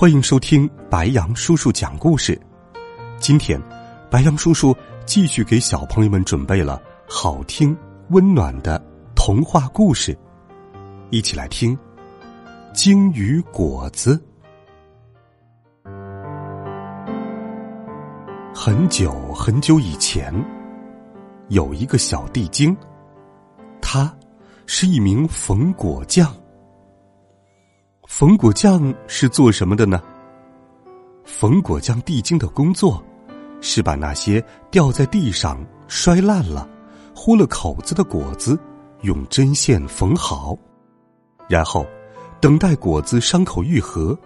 欢迎收听白杨叔叔讲故事。今天，白杨叔叔继续给小朋友们准备了好听、温暖的童话故事，一起来听《鲸鱼果子》。很久很久以前，有一个小地精，他是一名缝果匠。缝果匠是做什么的呢？缝果匠地精的工作是把那些掉在地上、摔烂了、豁了口子的果子用针线缝好，然后等待果子伤口愈合，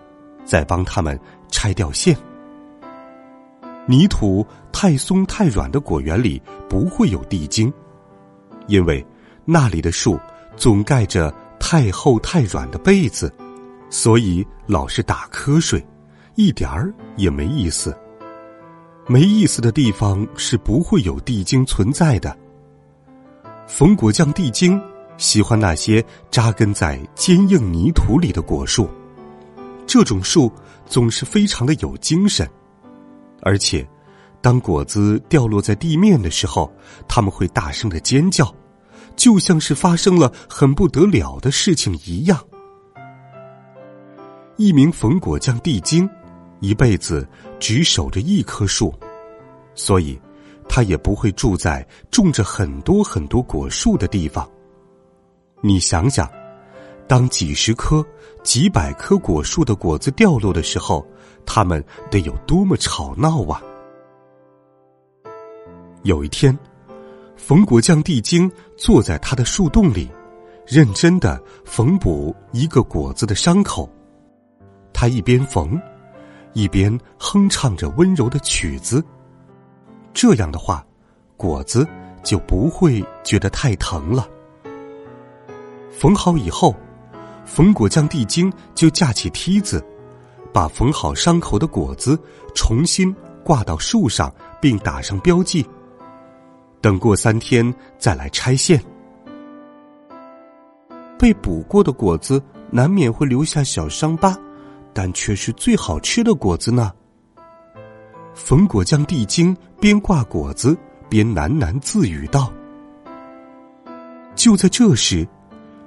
再帮他们拆掉线。泥土太松太软的果园里不会有地精，因为那里的树总盖着太厚太软的被子，所以老是打瞌睡，一点儿也没意思。没意思的地方是不会有地精存在的。冯果酱地精喜欢那些扎根在坚硬泥土里的果树，这种树总是非常的有精神。而且，当果子掉落在地面的时候，他们会大声的尖叫，就像是发生了很不得了的事情一样。一名缝果匠地精，一辈子只守着一棵树，所以他也不会住在种着很多很多果树的地方。你想想，当几十棵、几百棵果树的果子掉落的时候。他们得有多么吵闹啊！有一天，缝果匠地精坐在他的树洞里，认真的缝补一个果子的伤口。他一边缝，一边哼唱着温柔的曲子。这样的话，果子就不会觉得太疼了。缝好以后，缝果匠地精就架起梯子。把缝好伤口的果子重新挂到树上，并打上标记。等过三天再来拆线。被补过的果子难免会留下小伤疤，但却是最好吃的果子呢。冯果酱地精边挂果子边喃喃自语道：“就在这时，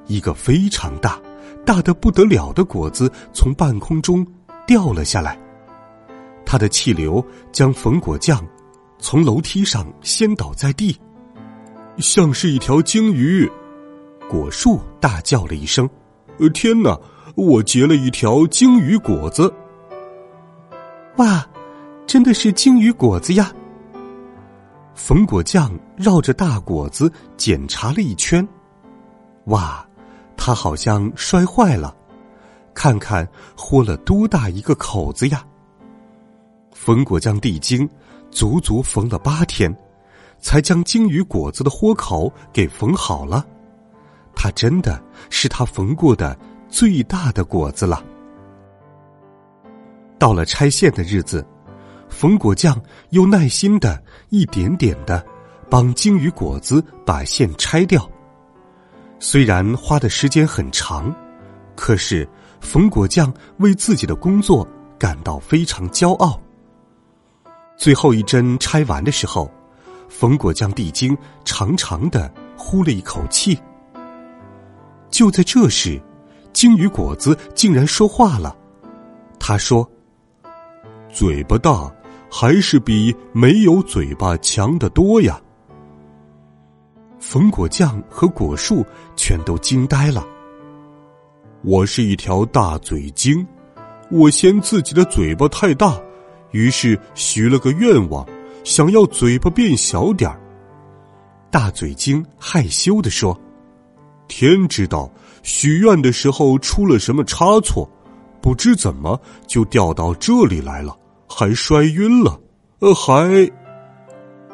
一个非常大、大的不得了的果子从半空中。”掉了下来，它的气流将冯果酱从楼梯上掀倒在地，像是一条鲸鱼。果树大叫了一声：“呃，天哪！我结了一条鲸鱼果子！”哇，真的是鲸鱼果子呀！冯果匠绕着大果子检查了一圈，哇，它好像摔坏了。看看豁了多大一个口子呀！冯果匠地精足足缝了八天，才将鲸鱼果子的豁口给缝好了。它真的是他缝过的最大的果子了。到了拆线的日子，冯果匠又耐心的一点点的帮鲸鱼果子把线拆掉。虽然花的时间很长，可是。冯果匠为自己的工作感到非常骄傲。最后一针拆完的时候，冯果匠地精长长的呼了一口气。就在这时，鲸鱼果子竟然说话了。他说：“嘴巴大，还是比没有嘴巴强得多呀。”冯果匠和果树全都惊呆了。我是一条大嘴鲸，我嫌自己的嘴巴太大，于是许了个愿望，想要嘴巴变小点儿。大嘴鲸害羞的说：“天知道，许愿的时候出了什么差错，不知怎么就掉到这里来了，还摔晕了，呃，还，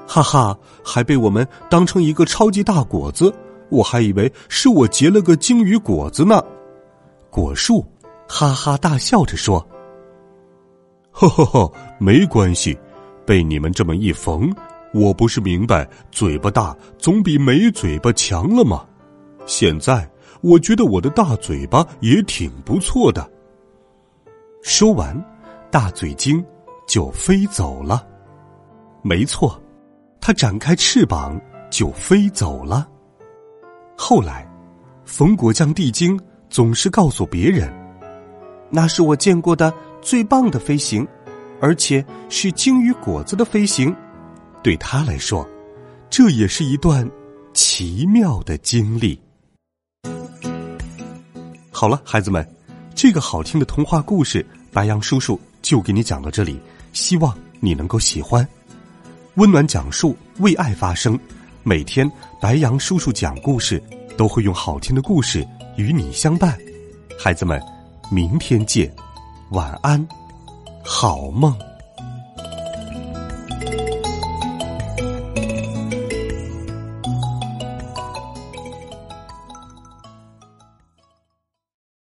哈哈，还被我们当成一个超级大果子，我还以为是我结了个鲸鱼果子呢。果树哈哈大笑着说：“呵呵呵，没关系，被你们这么一缝，我不是明白嘴巴大总比没嘴巴强了吗？现在我觉得我的大嘴巴也挺不错的。”说完，大嘴鲸就飞走了。没错，它展开翅膀就飞走了。后来，冯国将地精。总是告诉别人，那是我见过的最棒的飞行，而且是鲸鱼果子的飞行。对他来说，这也是一段奇妙的经历。好了，孩子们，这个好听的童话故事，白杨叔叔就给你讲到这里。希望你能够喜欢。温暖讲述，为爱发声。每天，白杨叔叔讲故事都会用好听的故事。与你相伴，孩子们，明天见，晚安，好梦。